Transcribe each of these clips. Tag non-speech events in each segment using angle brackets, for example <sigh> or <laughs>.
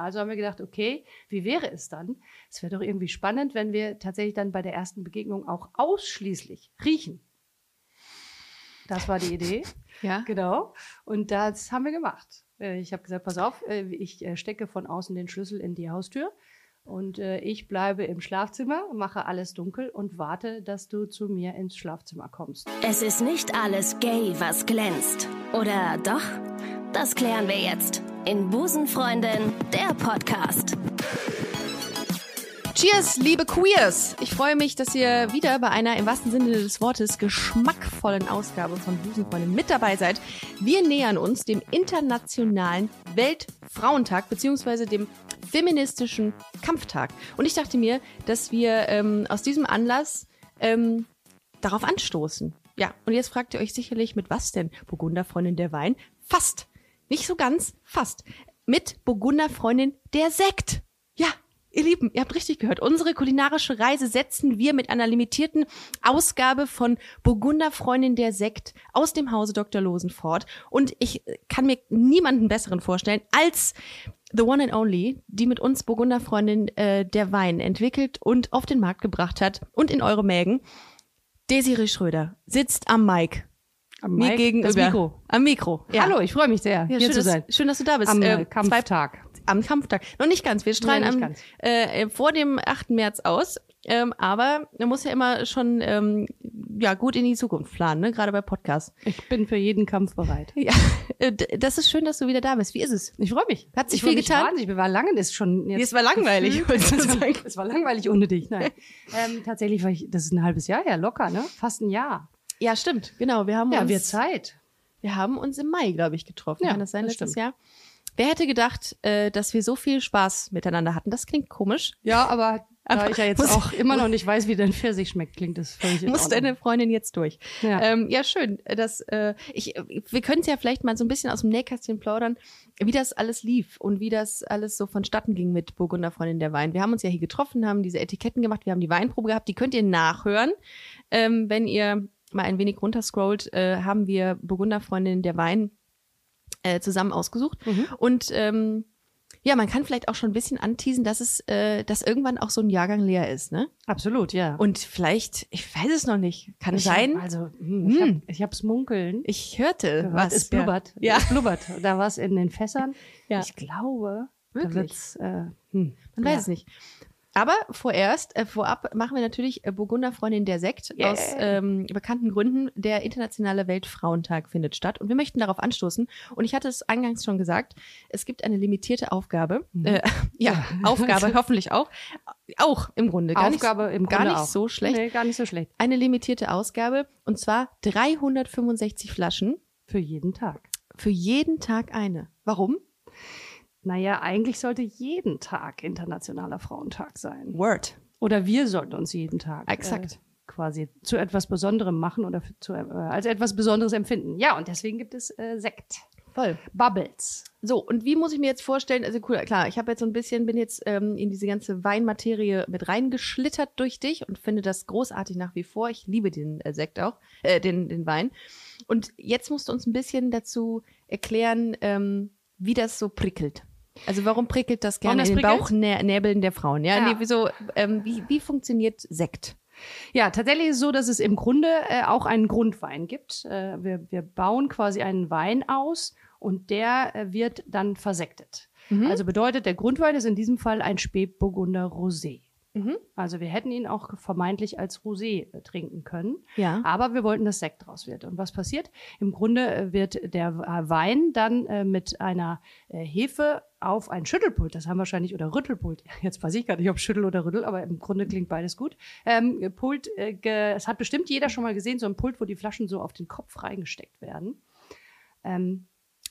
Also haben wir gedacht, okay, wie wäre es dann? Es wäre doch irgendwie spannend, wenn wir tatsächlich dann bei der ersten Begegnung auch ausschließlich riechen. Das war die Idee. <laughs> Ja. Genau. Und das haben wir gemacht. Äh, Ich habe gesagt, pass auf, äh, ich äh, stecke von außen den Schlüssel in die Haustür und ich bleibe im Schlafzimmer, mache alles dunkel und warte, dass du zu mir ins Schlafzimmer kommst. Es ist nicht alles gay, was glänzt. Oder doch? Das klären wir jetzt in Busenfreundin, der Podcast. Cheers, liebe Queers! Ich freue mich, dass ihr wieder bei einer im wahrsten Sinne des Wortes geschmackvollen Ausgabe von Busenfreundin mit dabei seid. Wir nähern uns dem internationalen Weltfrauentag beziehungsweise dem feministischen Kampftag. Und ich dachte mir, dass wir ähm, aus diesem Anlass ähm, darauf anstoßen. Ja, und jetzt fragt ihr euch sicherlich, mit was denn? Burgunderfreundin der Wein? Fast. Nicht so ganz, fast. Mit Burgunderfreundin der Sekt. Ja, Ihr Lieben, ihr habt richtig gehört. Unsere kulinarische Reise setzen wir mit einer limitierten Ausgabe von Burgunderfreundin der Sekt aus dem Hause Dr. Losen fort. Und ich kann mir niemanden besseren vorstellen als The One and Only, die mit uns Burgunderfreundin äh, der Wein entwickelt und auf den Markt gebracht hat und in eure Mägen. Desiree Schröder sitzt am Mic. Am Mir Mic, gegenüber. Mikro. Am Mikro. Ja. Hallo, ich freue mich sehr, Ja, hier schön, zu sein. Dass, schön, dass du da bist. Am Äh, äh, Kampftag. am Kampftag. Noch nicht ganz. Wir strahlen nicht am, ganz. Äh, vor dem 8. März aus. Ähm, aber man muss ja immer schon ähm, ja gut in die Zukunft planen, ne? gerade bei Podcasts. Ich bin für jeden Kampf bereit. <laughs> Ja, äh, das ist schön, dass du wieder da bist. Wie ist es? Ich freue mich. Hat sich ich viel getan? Wahnsinnig. Wir waren lange, das ist schon jetzt. Es war langweilig, es <laughs> war langweilig ohne dich. Nein. <laughs> ähm, tatsächlich war ich, das ist ein halbes Jahr her, locker, ne? Fast ein Jahr. Ja, stimmt. Genau. Wir haben Ja, uns, wird Zeit. wir haben uns im Mai, glaube ich, getroffen. Ja, Kann das sein das letztes stimmt. Jahr? Wer hätte gedacht, äh, dass wir so viel Spaß miteinander hatten? Das klingt komisch. Ja, aber da ich ja jetzt muss- auch immer noch nicht weiß, wie dein Pfirsich schmeckt, klingt das völlig Muss deine Freundin jetzt durch? Ja. Ähm, ja, schön. Das, äh, ich, wir können es ja vielleicht mal so ein bisschen aus dem Nähkästchen plaudern, wie das alles lief und wie das alles so vonstatten ging mit Burgunderfreundin der Wein. Wir haben uns ja hier getroffen, haben diese Etiketten gemacht, wir haben die Weinprobe gehabt, die könnt ihr nachhören. Ähm, wenn ihr mal ein wenig runterscrollt, äh, haben wir Burgunderfreundin der Wein äh, zusammen ausgesucht. Und ähm, ja, man kann vielleicht auch schon ein bisschen anteasen, dass es, äh, dass irgendwann auch so ein Jahrgang leer ist, ne? Absolut, ja. Und vielleicht, ich weiß es noch nicht, kann ich sein. Hab, also, hm, ich, Hm. hab, ich hab's munkeln. Ich hörte gehört. was. Es blubbert. Ja. Es blubbert. Da war es in den Fässern. <laughs> Ja. Ich glaube, Wirklich? da wird's, äh, hm. Man weiß es nicht. Aber vorerst, äh, vorab machen wir natürlich äh, Burgunderfreundin der Sekt Yeah. aus ähm, bekannten Gründen. Der internationale Weltfrauentag findet statt und wir möchten darauf anstoßen. Und ich hatte es eingangs schon gesagt, es gibt eine limitierte Aufgabe. Äh, <laughs> ja, Aufgabe <laughs> hoffentlich auch. Auch im Grunde. Gar Aufgabe nicht, im gar Grunde nicht auch. so schlecht. Nee, gar nicht so schlecht. Eine limitierte Ausgabe und zwar 365 Flaschen. Für jeden Tag. Für jeden Tag eine. Warum? Naja, eigentlich sollte jeden Tag Internationaler Frauentag sein. Word. Oder wir sollten uns jeden Tag Exakt. Äh, quasi zu etwas Besonderem machen oder zu, äh, als etwas Besonderes empfinden. Ja, und deswegen gibt es äh, Sekt. Voll. Bubbles. So, und wie muss ich mir jetzt vorstellen, also cool, klar, ich habe jetzt so ein bisschen, bin jetzt ähm, in diese ganze Weinmaterie mit reingeschlittert durch dich und finde das großartig nach wie vor. Ich liebe den äh, Sekt auch, äh, den, den Wein. Und jetzt musst du uns ein bisschen dazu erklären, ähm, wie das so prickelt. Also warum prickelt das gerne das in den? Bauchnäbeln der Frauen? Ja, Ja. Nee, wieso, ähm, wie, wie funktioniert Sekt? Ja, tatsächlich ist es so, dass es im Grunde äh, auch einen Grundwein gibt. Äh, wir, wir bauen quasi einen Wein aus und der äh, wird dann versektet. Mhm. Also bedeutet, der Grundwein ist in diesem Fall ein Spätburgunder Rosé. Mhm. Also wir hätten ihn auch vermeintlich als Rosé äh, trinken können. Ja. Aber wir wollten, dass Sekt draus wird. Und was passiert? Im Grunde äh, wird der äh, Wein dann mit einer Hefe auf ein Schüttelpult, das haben wahrscheinlich, oder Rüttelpult, <laughs> jetzt weiß ich gar nicht, ob Schüttel oder Rüttel, aber im Grunde klingt beides gut. Ähm, Pult, äh, es hat bestimmt jeder schon mal gesehen, so ein Pult, wo die Flaschen so auf den Kopf reingesteckt werden. Ähm,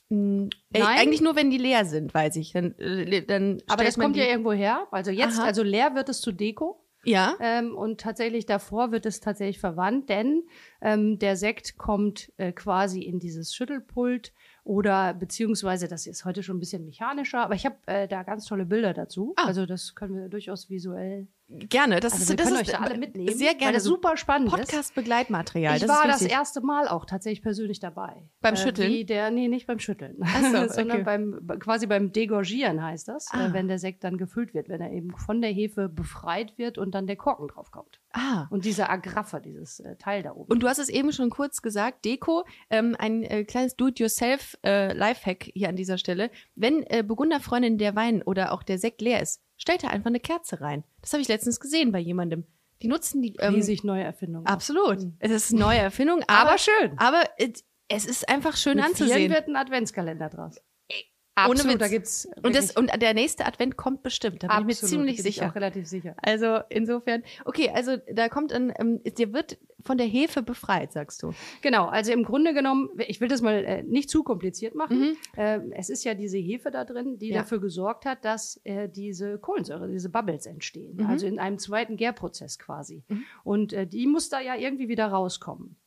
Nein. eigentlich nur, wenn die leer sind, weiß ich. Dann, äh, dann aber das kommt ja irgendwo her. Also jetzt, Aha. also leer wird es zu Deko. Ja. Ähm, und tatsächlich davor wird es tatsächlich verwandt, denn ähm, der Sekt kommt äh, quasi in dieses Schüttelpult oder beziehungsweise, das ist heute schon ein bisschen mechanischer, aber ich habe äh, da ganz tolle Bilder dazu. Ah. Also das können wir durchaus visuell Gerne. Das Also ist, wir das können ist euch da alle mitnehmen. Sehr Weil gerne. das super spannend. Podcast-Begleitmaterial. Ich das war das erste Mal auch tatsächlich persönlich dabei. Beim Schütteln? Wie der, nee, nicht beim Schütteln, so, <laughs> sondern okay. beim, quasi beim Degorgieren heißt das, Ah. äh, wenn der Sekt dann gefüllt wird, wenn er eben von der Hefe befreit wird und dann der Korken drauf kommt. Ah. Und dieser Agraffer, dieses äh, Teil da oben. Und du hast es eben schon kurz gesagt, Deko, ähm, ein äh, kleines Do-it-yourself-Lifehack hier an dieser Stelle. Wenn äh, Burgunderfreundin der Wein oder auch der Sekt leer ist, stellt er einfach eine Kerze rein. Das habe ich letztens gesehen bei jemandem. Die nutzen die. Ähm, riesig neue Erfindung. absolut. Mhm. Es ist eine neue Erfindung, Aber aber, schön. aber es ist einfach schön Mit anzusehen. wird ein Adventskalender draus. Ohne Absolut, Witz. da gibt's Und, das, und der nächste Advent kommt bestimmt. Da bin ich mir absolut, ziemlich bin ich sicher. auch relativ sicher. Also insofern, okay, also da kommt ein, ähm, der wird von der Hefe befreit, sagst du. Genau, also im Grunde genommen, ich will das mal äh, nicht zu kompliziert machen. Mhm. Ähm, es ist ja diese Hefe da drin, die Ja. dafür gesorgt hat, dass äh, diese Kohlensäure, diese Bubbles entstehen. Mhm. Also in einem zweiten Gärprozess quasi. Mhm. Und äh, die muss da ja irgendwie wieder rauskommen.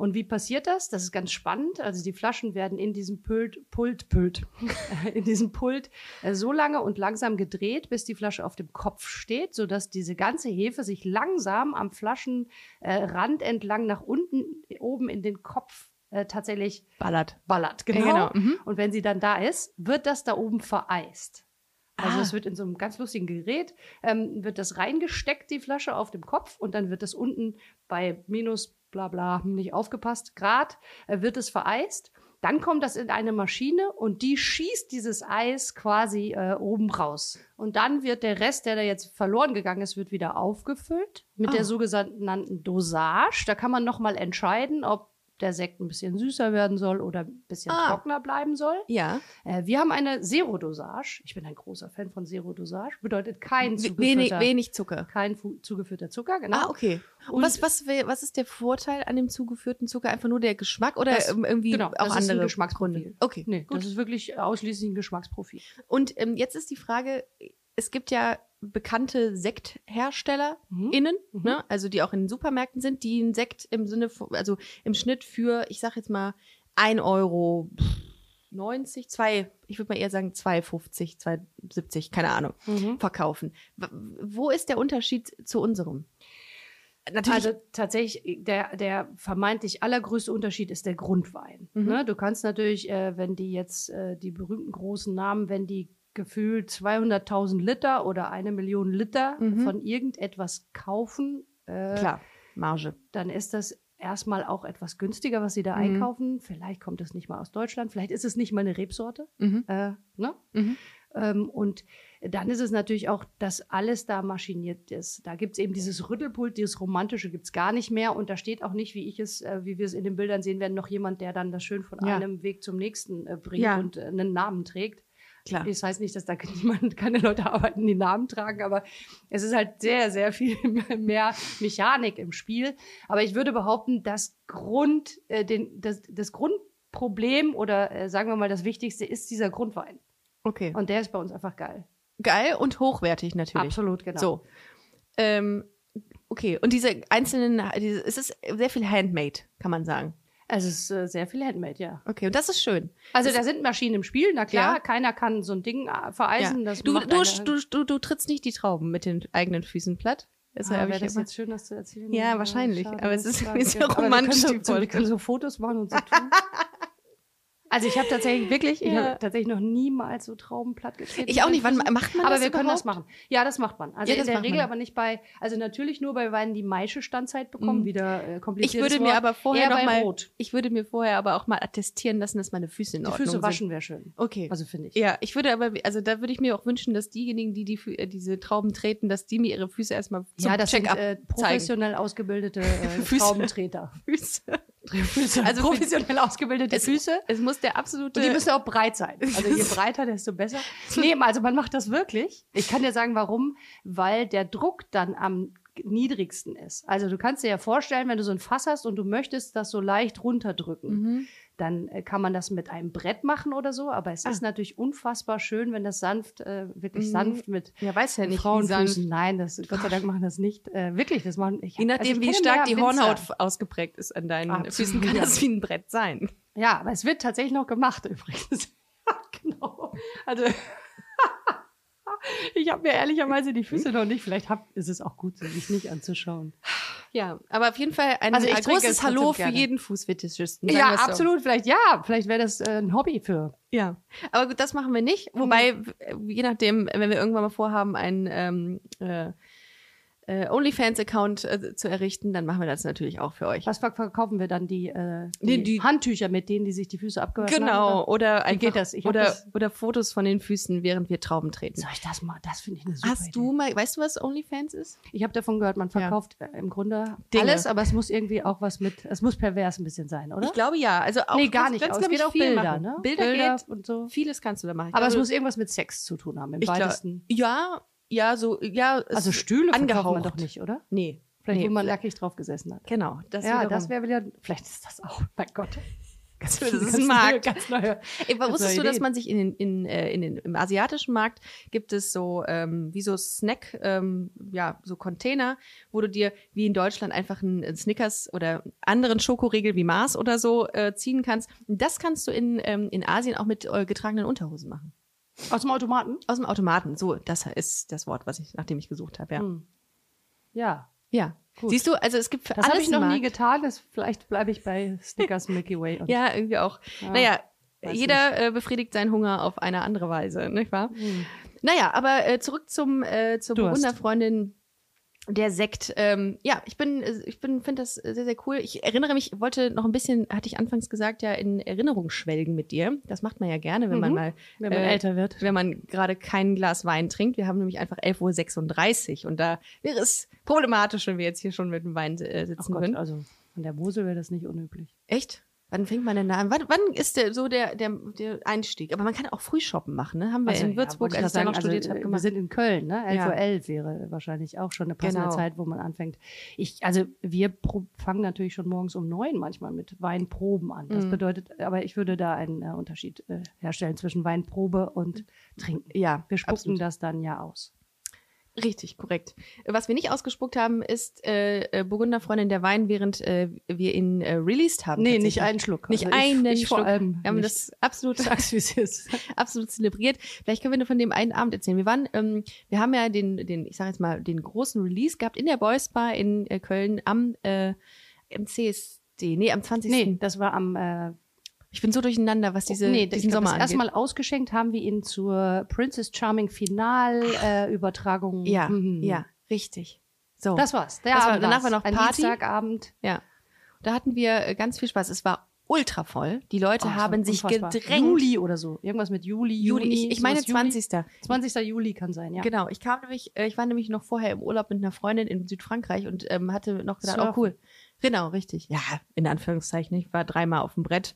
Und wie passiert das? Das ist ganz spannend. Also die Flaschen werden in diesem Pult, Pult, Pult, <laughs> in diesem Pult äh, so lange und langsam gedreht, bis die Flasche auf dem Kopf steht, sodass diese ganze Hefe sich langsam am Flaschenrand äh, entlang nach unten, oben in den Kopf äh, tatsächlich Ballert. ballert. Ja, Genau. genau. Mhm. Und wenn sie dann da ist, wird das da oben vereist. Also Ah. es wird in so einem ganz lustigen Gerät, ähm, wird das reingesteckt, die Flasche auf dem Kopf und dann wird das unten bei minus bla bla, nicht aufgepasst, Grad, äh, wird es vereist. Dann kommt das in eine Maschine und die schießt dieses Eis quasi äh, oben raus. Und dann wird der Rest, der da jetzt verloren gegangen ist, wird wieder aufgefüllt mit Ah. der sogenannten Dosage. Da kann man nochmal entscheiden, ob der Sekt ein bisschen süßer werden soll oder ein bisschen Ah. trockener bleiben soll. Ja. Äh, wir haben eine Zero-Dosage. Ich bin ein großer Fan von Zero-Dosage. Bedeutet kein Wenig, zugeführter, wenig Zucker. kein zugeführter Zucker, genau. Ah, okay. Und, Und- was, was, was ist der Vorteil an dem zugeführten Zucker? Einfach nur der Geschmack oder Das- ähm, irgendwie genau, auch andere Geschmacksprofil. Gründe? Okay, Nee, gut. das ist wirklich ausschließlich ein Geschmacksprofil. Und ähm, jetzt ist die Frage, es gibt ja bekannte Sekthersteller Mhm. innen, Mhm. ne? also die auch in den Supermärkten sind, die einen Sekt im Sinne, von, also im Schnitt für, ich sag jetzt mal, 1 Euro 90, 2, ich würde mal eher sagen 2,50, 2,70, keine Ahnung, verkaufen. W wo ist der Unterschied zu unserem? Natürlich, Also tatsächlich, der, der vermeintlich allergrößte Unterschied ist der Grundwein. Mhm. Ne? Du kannst natürlich, äh, wenn die jetzt äh, die berühmten großen Namen, wenn die gefühlt 200.000 Liter oder eine Million Liter Mhm. von irgendetwas kaufen, äh, klar, Marge. dann ist das erstmal auch etwas günstiger, was sie da Mhm. einkaufen. Vielleicht kommt es nicht mal aus Deutschland, vielleicht ist es nicht mal eine Rebsorte. Mhm. Äh, ne? Mhm. Ähm, und dann ist es natürlich auch, dass alles da maschiniert ist. Da gibt es eben dieses Rüttelpult, dieses Romantische gibt es gar nicht mehr. Und da steht auch nicht, wie ich es, äh, wie wir es in den Bildern sehen werden, noch jemand, der dann das schön von Ja. einem Weg zum nächsten äh, bringt Ja. und äh, einen Namen trägt. Klar. Das heißt nicht, dass da <laughs> niemand, keine Leute arbeiten, die Namen tragen, aber es ist halt sehr, sehr viel <laughs> mehr Mechanik im Spiel. Aber ich würde behaupten, das Grund, äh, den, das, das Grundproblem oder äh, sagen wir mal das Wichtigste ist dieser Grundwein. Okay. Und der ist bei uns einfach geil. Geil und hochwertig natürlich. Absolut, genau. So. Ähm, okay, und diese einzelnen, diese, es ist sehr viel Handmade, kann man sagen. Es ist äh, sehr viel Handmade, ja. Okay, und das ist schön. Also Das- da sind Maschinen im Spiel, na klar, Ja. keiner kann so ein Ding äh, vereisen. Ja. Das Du, du, du, du, du trittst nicht die Trauben mit den eigenen Füßen platt. Das ah, wäre das jetzt schön, das zu erzählen? Ja, wahrscheinlich, schade, aber es ist schade. <laughs> sehr Aber wir romantisch, können so, wir Folge. können so Fotos machen und so tun. <laughs> Also ich habe tatsächlich wirklich, ich Ja. habe tatsächlich noch niemals so Trauben platt getreten. Ich auch nicht. Wann macht man aber das wir können das machen. Ja, das macht man. Also Ja, in der Regel man. aber nicht bei, also natürlich nur bei Weinen, die Maische Standzeit bekommen, Mhm. wieder äh, Ich kompliziert. würde mir aber vorher noch mal, Rot. ich würde mir vorher aber auch mal attestieren lassen, dass meine Füße in Die Ordnung Füße sind. waschen wäre schön. Okay. Also finde ich. ja, ich würde aber, also da würde ich mir auch wünschen, dass diejenigen, die, die äh, diese Trauben treten, dass die mir ihre Füße erstmal zum ja, das sind Check-up äh, professionell ausgebildete äh. <laughs> Traubentreter. Füße. Also Also professionell ausgebildete Es- Füße. Es muss der absolute. Und die müssen auch breit sein. Also je <laughs> breiter, desto besser. Nee, also man macht das wirklich. Ich kann dir sagen, warum. Weil der Druck dann am niedrigsten ist. Also du kannst dir ja vorstellen, wenn du so ein Fass hast und du möchtest das so leicht runterdrücken, Mhm. Dann äh, kann man das mit einem Brett machen oder so. Aber es Ah. ist natürlich unfassbar schön, wenn das sanft, äh, wirklich Mhm. sanft mit Ja, weiß ja nicht, Frauenfüßen. sanft. Nein, das, Gott sei Dank machen das nicht. Äh, wirklich, das machen ich. Je nachdem, also ich wie stark die. Hornhaut ausgeprägt ist an deinen Absolut, Füßen, kann das wie ein Brett sein. Ja, aber es wird tatsächlich noch gemacht <laughs> übrigens. Genau. Also <laughs> Ich habe mir ehrlicherweise die Füße noch nicht. Vielleicht hab, ist es auch gut, sich nicht anzuschauen. <sighs> <laughs> Ja, aber auf jeden Fall ein, Also ein großes Hallo für jeden Fußfetischisten. Ja, so. absolut. Vielleicht ja. Vielleicht wäre das äh, ein Hobby für. Ja, aber gut, das machen wir nicht. Wobei, w- je nachdem, wenn wir irgendwann mal vorhaben, einen ähm, äh, äh, OnlyFans-Account äh, zu errichten, dann machen wir das natürlich auch für euch. Was verk- verkaufen wir dann die, äh, die, Nee, die- Handtücher mit denen, die sich die Füße abgewaschen Genau, haben? oder? oder einfach, geht das? Ich oder, das- oder Fotos von den Füßen, während wir Trauben treten. Soll ich das mal? Das finde ich eine super Hast Idee. du mal, weißt du, was OnlyFans ist? Ich habe davon gehört, man Ja. verkauft äh, im Grunde Dinge. alles, aber es muss irgendwie auch was mit, es muss pervers ein bisschen sein, oder? Ich glaube ja. Also auch nee, gar nicht. Aber es ich, geht auch Bilder, machen. ne? Bilder, geht, und so. vieles kannst du da machen. Ich Aber es glaube, muss irgendwas mit Sex zu tun haben, im glaub- weitesten. ja, ja, so, ja. Also Stühle verkauft man angehaucht. doch nicht, oder? Nee. Vielleicht, nee. wo man nackig drauf gesessen hat. Genau. Das ja, das wäre wieder, vielleicht ist das auch, mein Gott. Das Ganz <laughs> ist ganz ein neue- Markt. Ganz neue. Ey, Ganz wusstest neue du, dass man sich in den, in, äh, in den, im asiatischen Markt gibt es so, ähm, wie so Snack, ähm, ja, so Container, wo du dir wie in Deutschland einfach einen, Snickers oder anderen Schokoriegel wie Mars oder so äh, ziehen kannst. Das kannst du in, ähm, in Asien auch mit äh, getragenen Unterhosen machen. Aus dem Automaten? Aus dem Automaten. So, das ist das Wort, was ich, nach dem ich gesucht habe, ja. Hm. Ja. Ja. Gut. Siehst du, also es gibt für Das alles habe ich noch einen nie Markt. getan. Das, vielleicht bleibe ich bei Snickers <laughs> Milky Way. Ja, irgendwie auch. Ja, naja, jeder äh, befriedigt seinen Hunger auf eine andere Weise, nicht wahr? Hm. Naja, aber äh, zurück zum äh, zur Durst. Der Sekt. Ähm, ja, ich bin, äh, ich bin, finde das sehr, sehr cool. Ich erinnere mich, wollte noch ein bisschen, hatte ich anfangs gesagt, ja, in Erinnerung schwelgen mit dir. Das macht man ja gerne, wenn man Mhm. mal, Wenn man äh, älter wird. wenn man gerade kein Glas Wein trinkt. Wir haben nämlich einfach 11.36 Uhr und da wäre es problematisch, wenn wir jetzt hier schon mit dem Wein äh, sitzen Gott, würden. also an der Mosel wäre das nicht unüblich. Echt? Wann fängt man denn da an? Wann, wann ist der, so der, der, der Einstieg? Aber man kann auch früh shoppen machen, ne? Haben wir Also, in ja, Würzburg, ich als ich da noch sagen, studiert also, habe, äh, Wir gemacht. sind in Köln, ne? 11.11 Ja. Uhr wäre wahrscheinlich auch schon eine passende Genau. Zeit, wo man anfängt. Ich, also wir fangen natürlich schon morgens um neun manchmal mit Weinproben an. Das Mhm. bedeutet, aber ich würde da einen äh, Unterschied äh, herstellen zwischen Weinprobe und Trinken. Ja, Wir spucken absolut. das dann ja aus. Richtig, korrekt. Was wir nicht ausgespuckt haben, ist äh, äh, Burgunderfreundin der Wein, während äh, wir ihn äh, released haben. Nee, nicht einen Schluck. Nicht Also ich, einen ich vor Schluck. allem. Wir haben das absolut, <laughs> Sag's, ist. <laughs> absolut zelebriert. Vielleicht können wir nur von dem einen Abend erzählen. Wir waren, ähm, wir haben ja den, den, ich sage jetzt mal, den großen Release gehabt in der Boys Bar in äh, Köln am, äh, im CSD. Nee, am 20. Nee, das war am äh, Ich bin so durcheinander, was diese, nee, diesen glaub, Sommer angeht. Mal ausgeschenkt haben wir ihn zur Princess Charming Final äh, Übertragung. Ja, Mhm. ja, richtig. So. Das war's. Der Das war- Abend danach war's. war noch Ein Party. Dienstagabend. Ja. Da hatten wir äh, ganz viel Spaß. Es war ultra voll. Die Leute Oh, haben sich unfassbar. gedrängt. Juli oder so. Irgendwas mit Juli, Juli. Juni. Ich, ich meine sowas Juli. 20. 20. Juli kann sein, ja. Genau. Ich kam nämlich, äh, ich war nämlich noch vorher im Urlaub mit einer Freundin in Südfrankreich und ähm, hatte noch gedacht, oh Surfen. cool. Genau, richtig. Ja, in Anführungszeichen. Ich war dreimal auf dem Brett,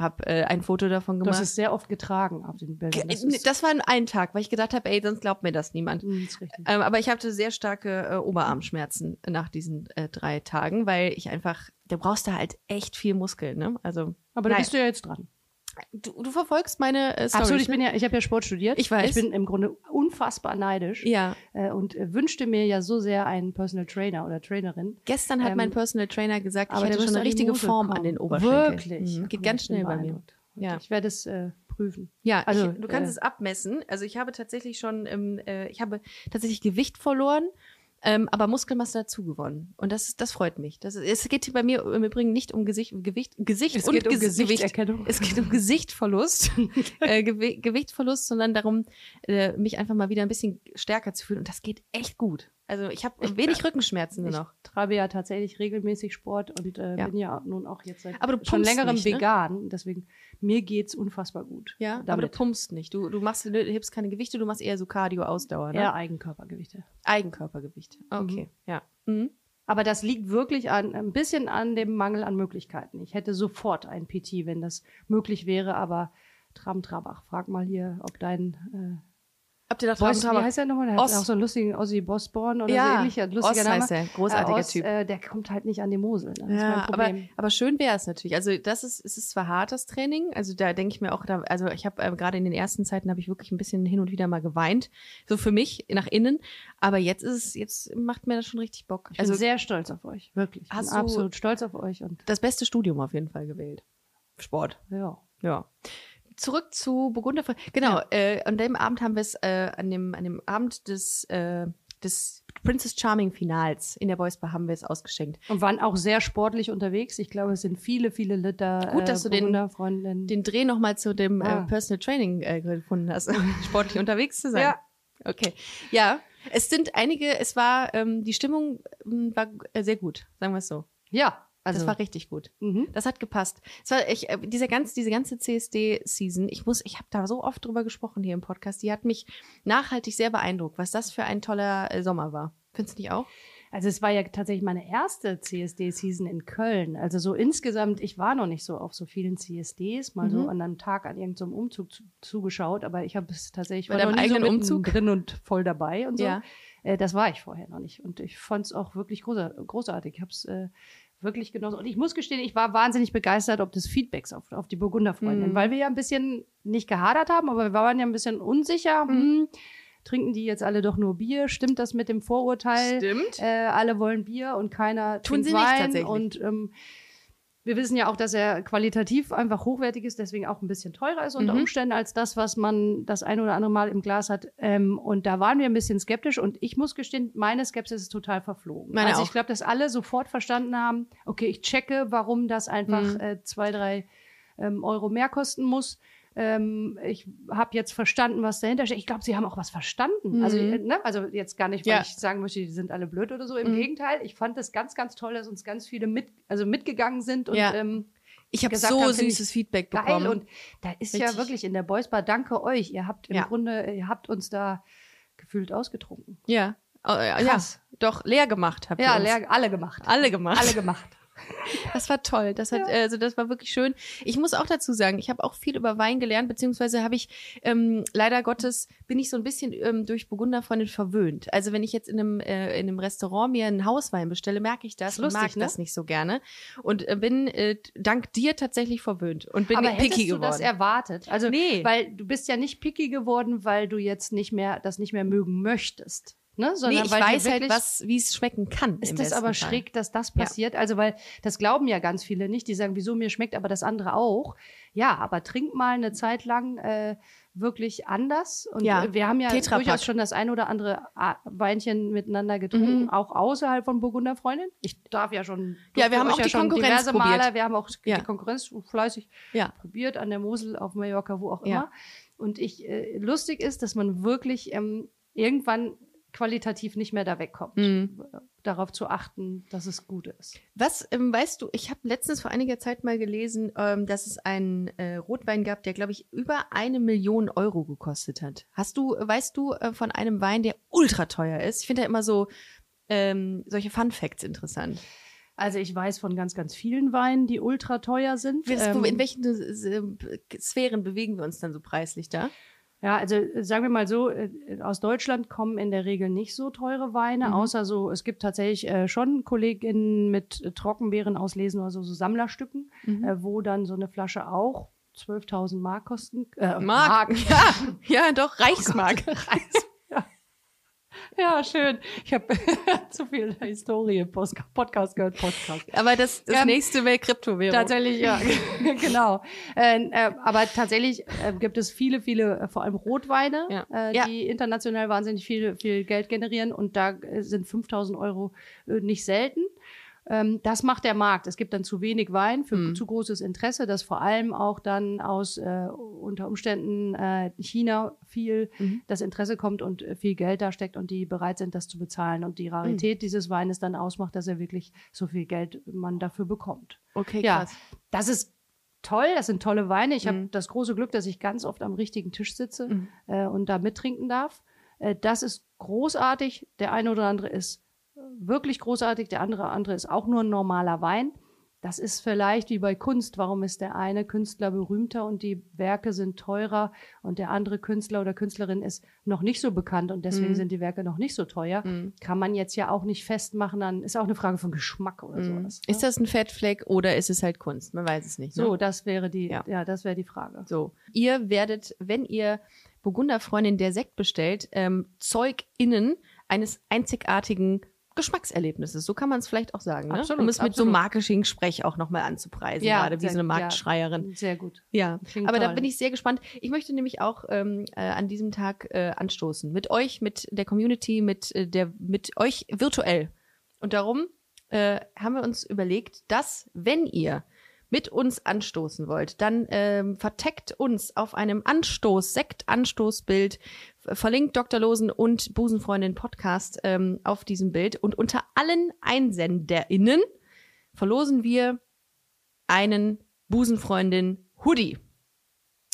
hab äh, ein Foto davon Du gemacht. hast es sehr oft getragen auf den Bildern. das, ist, das war ein Tag, weil ich gedacht habe, ey, sonst glaubt mir das niemand. Ist richtig. Ähm, aber ich hatte sehr starke äh, Oberarmschmerzen nach diesen äh, drei Tagen, weil ich einfach, du brauchst da halt echt viel Muskeln, ne? Also Aber da nein. bist du ja jetzt dran. Du, du verfolgst meine äh, Storys, Absolut, ich ne? bin ja, ich habe ja Sport studiert. Ich weiß. Ich bin im Grunde unfassbar neidisch Ja, äh, und äh, wünschte mir ja so sehr einen Personal Trainer oder Trainerin. gestern hat Ähm, mein Personal Trainer gesagt, ich Aber hätte schon eine richtige Form kommen. an den Oberschenkeln. Wirklich? Mhm. Geht ganz schnell bei mir. Ja. Ich werde es äh, prüfen. Ja, Also, ich, du kannst äh, es abmessen. Also ich habe tatsächlich schon, ähm, äh, ich habe tatsächlich Gewicht verloren, ähm, aber Muskelmasse dazu gewonnen. Und das, das freut mich. Das, es geht hier bei mir im Übrigen nicht um Gesicht, Gewicht, Gesicht Es und geht um Ges- Gewicht. Gesichtserkennung. Es geht um Gesichtverlust, <laughs> äh, Gewi Gewichtverlust, sondern darum, äh, mich einfach mal wieder ein bisschen stärker zu fühlen. Und das geht echt gut. Also ich habe wenig Rückenschmerzen nur Ich noch. treibe ja tatsächlich regelmäßig Sport und äh, Ja. bin ja nun auch jetzt seit Aber du schon längerem nicht, ne? vegan. Deswegen, mir geht's unfassbar gut. Ja, aber du damit. pumpst nicht. Du, du machst, du hebst keine Gewichte, du machst eher so Cardio-Ausdauer, ne? Eher Eigenkörpergewichte. Eigenkörpergewicht. Okay, ja. Mhm. Aber das liegt wirklich an, ein bisschen an dem Mangel an Möglichkeiten. Ich hätte sofort ein PT, wenn das möglich wäre, aber Tram Trabach, frag mal hier, ob dein Habt ihr da äh, Boss, wie heißt der nochmal? Der Oss. hat auch so einen lustigen Ozzy Bosborn oder so Ja, ähnlicher, lustiger Oss Name. heißt er. Großartiger äh, Oss, Typ. Äh, der kommt halt nicht an die Mosel. Ne? Ja, aber, aber schön wäre es natürlich. Also das ist, es ist zwar hartes Training, also da denke ich mir auch, da, also ich habe äh, gerade in den ersten Zeiten habe ich wirklich ein bisschen hin und wieder mal geweint, so für mich nach innen. Aber jetzt ist es, jetzt macht mir das schon richtig Bock. Ich Also bin sehr stolz auf euch, wirklich. Ich bin absolut stolz auf euch und das beste Studium auf jeden Fall gewählt. Sport. ja. Ja. Zurück zu Burgunder. Genau, äh, an dem Abend haben wir es, äh, an, dem, an dem Abend des, äh, des Princess Charming Finals in der Boys Bar haben wir es ausgeschenkt. Und waren auch sehr sportlich unterwegs. Ich glaube, es sind viele, viele Liter. Gut, dass äh, du den-. Den Dreh nochmal zu dem Ah. äh, Personal Training äh, gefunden hast, <laughs> sportlich unterwegs zu sein. Ja. Okay. Ja, es sind einige, es war, ähm, die Stimmung ähm, war äh, sehr gut, sagen wir es so. Ja, also das war richtig gut. mhm. Das hat gepasst. Es war ich, äh, diese ganze, diese ganze CSD-Season, ich muss, ich habe da so oft drüber gesprochen hier im Podcast, die hat mich nachhaltig sehr beeindruckt, was das für ein toller äh, Sommer war. Findest du nicht auch? Also es war ja tatsächlich meine erste CSD-Season in Köln. Also so insgesamt, ich war noch nicht so auf so vielen CSDs, mal so Mhm. an einem Tag an irgendeinem Umzug zu, zugeschaut, aber ich habe es tatsächlich Bei war deinem noch nie so eigenen mitten Umzug? drin und voll dabei und so. Ja. Äh, das war ich vorher noch nicht und ich fand es auch wirklich großartig. Ich habe es äh, wirklich genossen. Und ich muss gestehen, ich war wahnsinnig begeistert ob des Feedbacks auf, auf die Burgunderfreundin, Mhm. weil wir ja ein bisschen nicht gehadert haben, aber wir waren ja ein bisschen unsicher. Mhm. Hm, trinken die jetzt alle doch nur Bier? Stimmt das mit dem Vorurteil? Stimmt. Äh, alle wollen Bier und keiner Tun trinkt sie nicht Wein. tatsächlich. Und ähm, wir wissen ja auch, dass er qualitativ einfach hochwertig ist, deswegen auch ein bisschen teurer ist unter Mhm. Umständen als das, was man das ein oder andere Mal im Glas hat. Ähm, und da waren wir ein bisschen skeptisch und ich muss gestehen, meine Skepsis ist total verflogen. Meine also auch. ich glaube, dass alle sofort verstanden haben, okay, ich checke, warum das einfach Mhm. äh, zwei, drei ähm, Euro mehr kosten muss. Ähm, ich habe jetzt verstanden, was dahinter steht. Ich glaube, sie haben auch was verstanden. Also, Mhm. äh, ne? also jetzt gar nicht, weil Ja. ich sagen möchte, die sind alle blöd oder so. Im Mhm. Gegenteil, ich fand das ganz, ganz toll, dass uns ganz viele mit, also mitgegangen sind und Ja. ähm, Ich habe gesagt so haben, süßes Feedback geil. bekommen. Und da ist ja Richtig. wirklich in der Boys Bar, danke euch. Ihr habt im Ja. Grunde, ihr habt uns da gefühlt ausgetrunken. ja. Oh, ja, Krass. doch leer gemacht habt Ja, ihr uns. leer, alle gemacht. Alle gemacht. Alle gemacht. <laughs> Das war toll. Das hat, also das war wirklich schön. Ich muss auch dazu sagen, ich habe auch viel über Wein gelernt, beziehungsweise habe ich ähm, leider Gottes bin ich so ein bisschen ähm, durch Burgunderfreundin verwöhnt. Also wenn ich jetzt in einem äh, in einem Restaurant mir einen Hauswein bestelle, merke ich das und lustig, mag ne? das nicht so gerne und äh, bin äh, dank dir tatsächlich verwöhnt und bin Aber picky hättest du geworden. das erwartet? Also, Nee. weil du bist ja nicht picky geworden, weil du jetzt nicht mehr, das nicht mehr mögen möchtest. Ne? nee, Sondern ich weil du weiß halt, was wie es schmecken kann. Ist das aber Fall. schräg, dass das Ja. passiert? Also, weil das glauben ja ganz viele nicht. Die sagen, wieso mir schmeckt aber das andere auch. Ja, aber trink mal eine Zeit lang äh, wirklich anders. Und Ja, wir haben ja durchaus schon das ein oder andere Weinchen miteinander getrunken, Mhm. auch außerhalb von Burgunderfreundin. Ich darf ja schon. Ja, wir haben auch die schon Konkurrenz diverse probiert. Male. Wir haben auch Ja. die Konkurrenz fleißig Ja. probiert an der Mosel, auf Mallorca, wo auch immer. Ja. Und ich äh, lustig ist, dass man wirklich ähm, irgendwann qualitativ nicht mehr da wegkommt, Mhm. darauf zu achten, dass es gut ist. Was ähm, weißt du, ich habe letztens vor einiger Zeit mal gelesen, ähm, dass es einen äh, Rotwein gab, der, glaube ich, über eine Million Euro gekostet hat. Hast du, weißt du äh, von einem Wein, der ultra teuer ist? Ich finde da immer so ähm, solche Fun Facts interessant. Also ich weiß von ganz, ganz vielen Weinen, die ultra teuer sind. Wie- Ähm, in welchen äh, Sphären bewegen wir uns dann so preislich da? Ja, also äh, sagen wir mal so, äh, aus Deutschland kommen in der Regel nicht so teure Weine, Mhm. außer so, es gibt tatsächlich äh, schon Kolleginnen mit äh, Trockenbeeren auslesen oder so, so Sammlerstücken, Mhm. äh, wo dann so eine Flasche auch 12.000 Mark kosten. Äh, Mark. <laughs> Ja, ja, doch, Reichsmark. ja. <laughs> <laughs> ja, schön. Ich habe <laughs> zu viel Historie Post Podcast gehört, Podcast. Aber das, das Ja, nächste wäre Kryptowährung. Tatsächlich, ja, <laughs> <laughs> genau. Äh, äh, aber tatsächlich äh, gibt es viele, viele, äh, vor allem Rotweine, Ja. Äh, Ja. die international wahnsinnig viel, viel Geld generieren und da äh, sind 5000 Euro nicht selten. Ähm, das macht der Markt. Es gibt dann zu wenig Wein für Mhm. zu großes Interesse, das vor allem auch dann aus äh, unter Umständen äh, China viel Mhm. das Interesse kommt und äh, viel Geld da steckt und die bereit sind, das zu bezahlen. Und die Rarität dieses Weines dann ausmacht, dass er wirklich so viel Geld man dafür bekommt. Okay, Ja. krass. Das ist toll, das sind tolle Weine. Ich habe Mhm. das große Glück, dass ich ganz oft am richtigen Tisch sitze Mhm. äh, und da mittrinken darf. Äh, das ist großartig. Der eine oder andere ist wirklich großartig, der andere andere ist auch nur ein normaler Wein. Das ist vielleicht wie bei Kunst. Warum ist der eine Künstler berühmter und die Werke sind teurer und der andere Künstler oder Künstlerin ist noch nicht so bekannt und deswegen Mhm. sind die Werke noch nicht so teuer? Mhm. Kann man jetzt ja auch nicht festmachen. Dann ist auch eine Frage von Geschmack oder Mhm. sowas. ne? Ist das ein Fettfleck oder ist es halt Kunst? Man weiß es nicht. Ne? So, das wäre die, Ja. ja, das wäre die Frage. So. Ihr werdet, wenn ihr Burgunderfreundin der Sekt bestellt, ähm, ZeugInnen eines einzigartigen Geschmackserlebnisses, so kann man es vielleicht auch sagen, ne? Absolut, um es mit so absolut. Marketing-Sprech auch nochmal anzupreisen, Ja, gerade wie sehr- so eine ja. Marktschreierin. Sehr gut. Ja, Klingt aber da toll. bin ich sehr gespannt. Ich möchte nämlich auch ähm, äh, an diesem Tag äh, anstoßen. Mit euch, mit der Community, mit, äh, der, mit euch virtuell. Und darum äh, haben wir uns überlegt, dass, wenn ihr mit uns anstoßen wollt, dann ähm, verteckt uns auf einem Anstoß, Sekt-Anstoßbild, verlinkt Dr. Losen und Busenfreundin Podcast ähm, auf diesem Bild. Und unter allen EinsenderInnen verlosen wir einen Busenfreundin Hoodie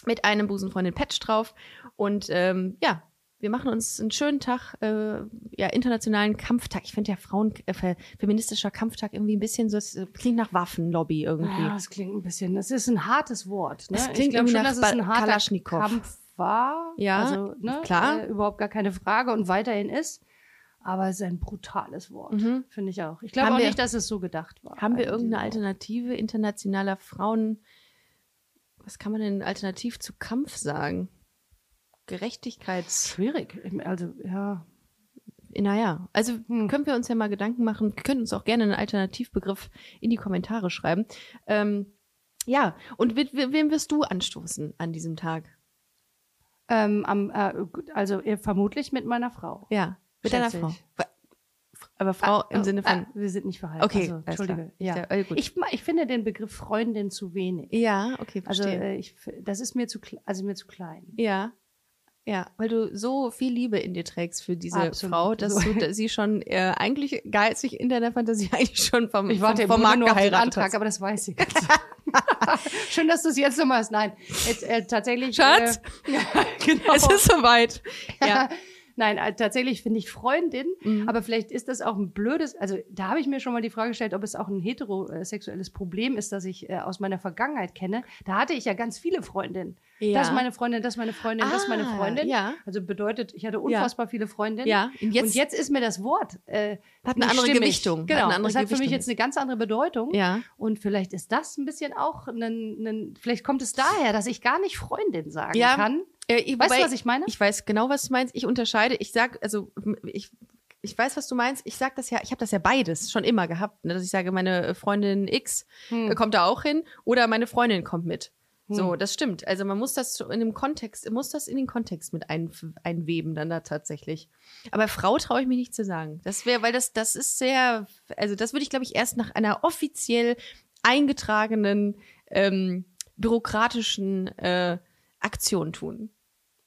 mit einem Busenfreundin Patch drauf. Und ähm, ja, wir machen uns einen schönen Tag, äh, ja, internationalen Kampftag. Ich finde ja Frauen, äh, fe- feministischer Kampftag irgendwie ein bisschen so, es äh, klingt nach Waffenlobby irgendwie. Ja, das klingt ein bisschen. Das ist ein hartes Wort. Ne? Es ich klingt glaube irgendwie schon, nach dass es ein harter Kalaschnikow. Kampf war. Ja, also, ne, klar. Äh, überhaupt gar keine Frage und weiterhin ist. Aber es ist ein brutales Wort, Mhm. finde ich auch. Ich glaube auch wir- nicht, dass es so gedacht war. Haben wir irgendeine. Alternative internationaler Frauen? Was kann man denn alternativ zu Kampf sagen? Gerechtigkeits. Schwierig. Also, ja. Naja, also Hm. können wir uns ja mal Gedanken machen, Wir können uns auch gerne einen Alternativbegriff in die Kommentare schreiben. Ähm, ja, und we- wem wirst du anstoßen an diesem Tag? Ähm, am, äh, also äh, vermutlich mit meiner Frau. Ja, mit deiner Frau. Aber Frau im Ah, Sinne von. ah, wir sind nicht verheiratet. Okay, also, Entschuldige. Ja. Äh. Ich, ich finde den Begriff Freundin zu wenig. ja, okay, Also verstehe. äh, ich, das ist mir zu, also mir zu klein. ja. Ja, weil du so viel Liebe in dir trägst für diese Absolut. Frau, dass du da- sie schon äh, eigentlich geistig in deiner Fantasie <laughs> eigentlich schon vom, Ich warte vom, vom Markt nur auf den Antrag, hast. aber das weiß ich. <laughs> Schön, dass du es jetzt nochmal hast. Nein, jetzt, äh, tatsächlich. Schatz? Äh, <laughs> ja, genau. Es ist soweit. Ja. Nein, äh, tatsächlich finde ich Freundin, Mhm. aber vielleicht ist das auch ein blödes, also da habe ich mir schon mal die Frage gestellt, ob es auch ein heterosexuelles Problem ist, das ich äh, aus meiner Vergangenheit kenne. Da hatte ich ja ganz viele Freundinnen. Ja. Das ist meine Freundin, das ist meine Freundin, das ist meine Ah, Freundin. ja. Also bedeutet, ich hatte unfassbar viele Freundinnen. Ja, und jetzt- und jetzt ist mir das Wort äh, Hat eine andere stimmig. Gewichtung. Hat Genau, eine andere das hat für mich jetzt eine ganz andere Bedeutung. Ja. Und vielleicht ist das ein bisschen auch ein, ein vielleicht kommt es daher, dass ich gar nicht Freundin sagen Ja. kann. Äh, ich, Weißt du, was ich meine? Ich weiß genau, was du meinst. Ich unterscheide. Ich sag, also ich, ich weiß, was du meinst. Ich sag das ja, ich habe das ja beides schon immer gehabt, ne? dass ich sage, meine Freundin X Hm. äh, kommt da auch hin oder meine Freundin kommt mit. So, Hm. das stimmt. Also man muss das so in dem Kontext, muss das in den Kontext mit ein, einweben dann da tatsächlich. Aber Frau traue ich mich nicht zu sagen. Das wäre, weil das, das ist sehr, also das würde ich, glaube ich, erst nach einer offiziell eingetragenen ähm, bürokratischen äh, Aktion tun.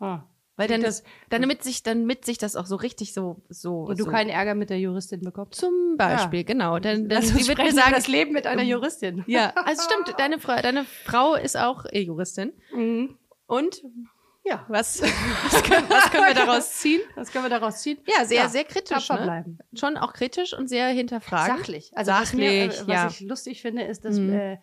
Ah. Weil dann, Das- dann damit sich, dann mit sich das auch so richtig so, so. Und du so. keinen Ärger mit der Juristin bekommst. Zum Beispiel, Ja. genau. Dann, dann Lass sie wird mir sagen, das Leben mit einer Juristin. <laughs> Ja, also stimmt, deine, Frau, deine Frau ist auch Juristin. Mhm. Und Ja, was, <laughs> was, können, was können wir daraus <laughs> ziehen? was können wir daraus ziehen? Ja, sehr, sehr kritisch. Ne? bleiben. Schon auch kritisch und sehr hinterfragend. Sachlich. Also was, mir, äh, Sachlich, was ja. ich lustig finde, ist, dass Mhm. äh,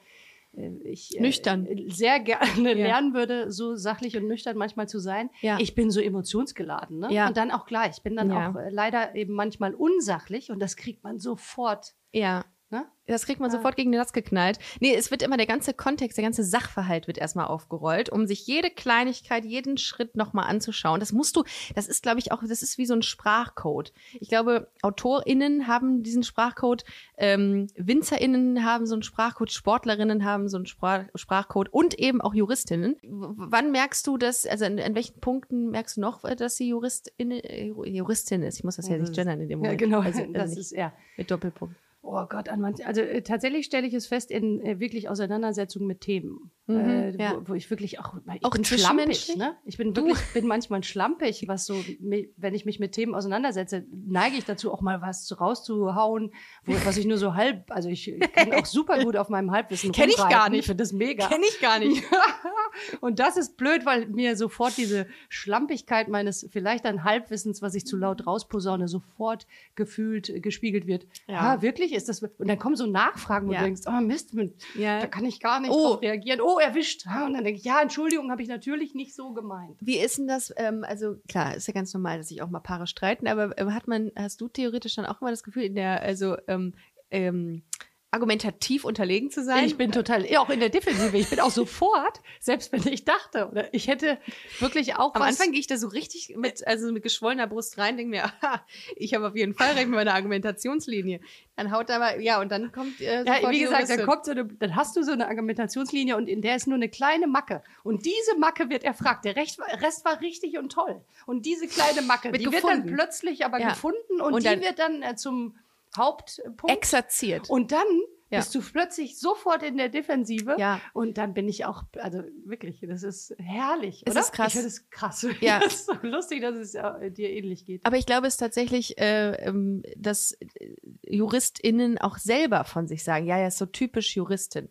äh, ich äh, Nüchtern. sehr gerne Ja. lernen würde, so sachlich und nüchtern manchmal zu sein. Ja. Ich bin so emotionsgeladen, ne? Ja. Und dann auch gleich. Ich bin dann auch äh, leider eben manchmal unsachlich und das kriegt man sofort. Ja. Ne? Das kriegt man Ja. sofort gegen den Latz geknallt. Nee, es wird immer der ganze Kontext, der ganze Sachverhalt wird erstmal aufgerollt, um sich jede Kleinigkeit, jeden Schritt nochmal anzuschauen. Das musst du, das ist, glaube ich, auch, das ist wie so ein Sprachcode. Ich glaube, AutorInnen haben diesen Sprachcode, ähm, WinzerInnen haben so einen Sprachcode, SportlerInnen haben so einen Sprach Sprachcode und eben auch JuristInnen. W wann merkst du das, also an, an welchen Punkten merkst du noch, dass sie JuristInnen, äh, Juristin ist? Ich muss das ja nicht gendern in dem Ja, Moment. genau. Also, also das ist ja. mit Doppelpunkt. Oh Gott, an manchen, also äh, tatsächlich stelle ich es fest in äh, wirklich Auseinandersetzungen mit Themen, Mhm, äh, ja. wo, wo ich wirklich auch, ich Auch bin schlampig, ne? Ich bin wirklich, bin manchmal schlampig, was so, wenn ich mich mit Themen auseinandersetze, neige ich dazu auch mal was zu- rauszuhauen, wo, was ich nur so halb, also ich kann auch super gut auf meinem Halbwissen Kenn ich gar nicht. Ich finde das mega. Kenn ich gar nicht. <laughs> Und das ist blöd, weil mir sofort diese Schlampigkeit meines vielleicht dann Halbwissens, was ich zu laut rausposaune, sofort gefühlt äh, gespiegelt wird. Ja. Ja, wirklich ist das. Und dann kommen so Nachfragen, wo Ja. du denkst, oh Mist, mit, Ja. da kann ich gar nicht Oh. drauf reagieren. Oh, erwischt. Und dann denke ich, ja, Entschuldigung, habe ich natürlich nicht so gemeint. Wie ist denn das? Ähm, also klar, ist ja ganz normal, dass sich auch mal Paare streiten, aber ähm, hat man, hast du theoretisch dann auch immer das Gefühl, in der, also ähm, ähm, argumentativ unterlegen zu sein? Ich bin total, auch in der Defensive. Ich bin auch sofort, selbst wenn ich dachte, oder ich hätte wirklich auch Am was, Anfang gehe ich da so richtig mit, also mit geschwollener Brust rein, denke mir, aha, ich habe auf jeden Fall recht mit meiner Argumentationslinie. Dann haut aber, ja, und dann kommt äh, Ja, wie gesagt, dann kommt so eine, dann hast du so eine Argumentationslinie und in der ist nur eine kleine Macke. Und diese Macke wird erfragt. Der Recht, Rest war richtig und toll. Und diese kleine Macke, Wird die wird gefunden. dann plötzlich aber Ja. gefunden und, Und die dann- wird dann äh, zum Hauptpunkt. exerziert. und dann Ja. bist du plötzlich sofort in der Defensive. Ja. Und dann bin ich auch, also wirklich, das ist herrlich. Es oder? ist krass. Ich finde es krass. <laughs> Ja. Das ist so lustig, dass es äh, dir ähnlich geht. Aber ich glaube es ist tatsächlich, äh, ähm, dass äh, JuristInnen auch selber von sich sagen, ja, ja, ist so typisch Juristin.